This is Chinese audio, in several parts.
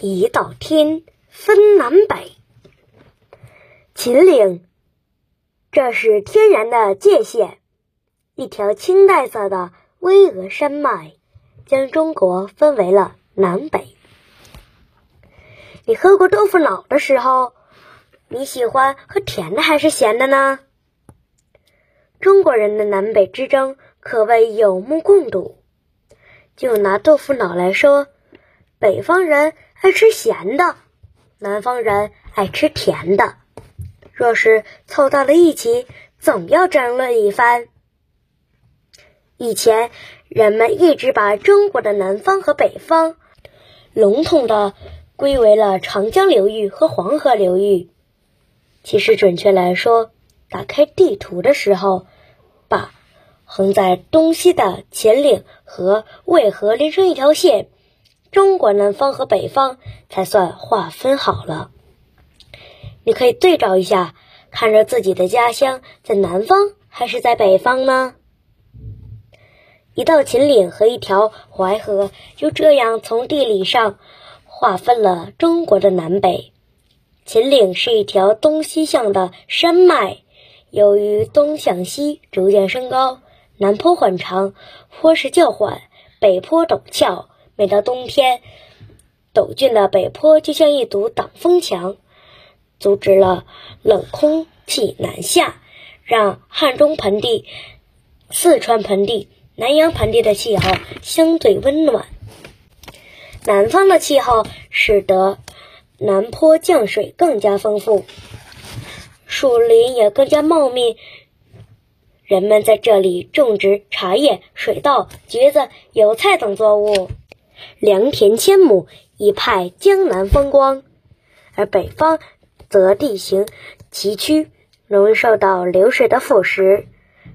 一道天，分南北。秦岭，这是天然的界限，一条青黛色的巍峨山脉，将中国分为了南北。你喝过豆腐脑的时候，你喜欢喝甜的还是咸的呢？中国人的南北之争可谓有目共睹。就拿豆腐脑来说，北方人爱吃咸的，南方人爱吃甜的。若是凑到了一起，总要争论一番。以前人们一直把中国的南方和北方笼统的。归为了长江流域和黄河流域。其实，准确来说，打开地图的时候，把横在东西的秦岭和渭河连成一条线，中国南方和北方才算划分好了。你可以对照一下，看着自己的家乡在南方还是在北方呢？一道秦岭和一条淮河就这样从地理上。划分了中国的南北。秦岭是一条东西向的山脉，由于东向西逐渐升高，南坡缓长，坡势较缓，北坡陡峭。每到冬天，陡峻的北坡就像一堵挡风墙，阻止了冷空气南下，让汉中盆地、四川盆地、南阳盆地的气候相对温暖。南方的气候使得南坡降水更加丰富，树林也更加茂密。人们在这里种植茶叶、水稻、橘子、油菜等作物，良田千亩，一派江南风光。而北方则地形崎岖，容易受到流水的腐蚀，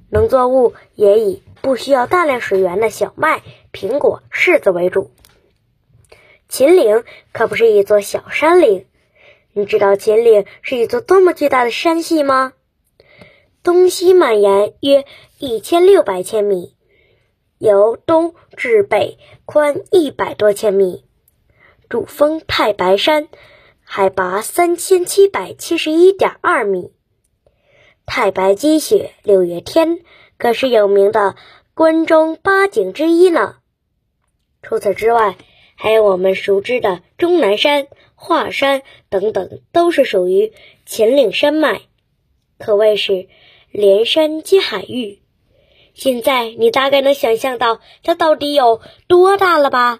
农作物也以不需要大量水源的小麦、苹果、柿子为主。秦岭可不是一座小山岭，你知道秦岭是一座多么巨大的山系吗？东西蔓延约一千六百千米，由东至北宽一百多千米，主峰太白山，海拔三千七百七十一点二米，太白积雪，六月天可是有名的关中八景之一呢。除此之外，还有我们熟知的终南山、华山等等，都是属于秦岭山脉，可谓是连山接海域。现在你大概能想象到它到底有多大了吧？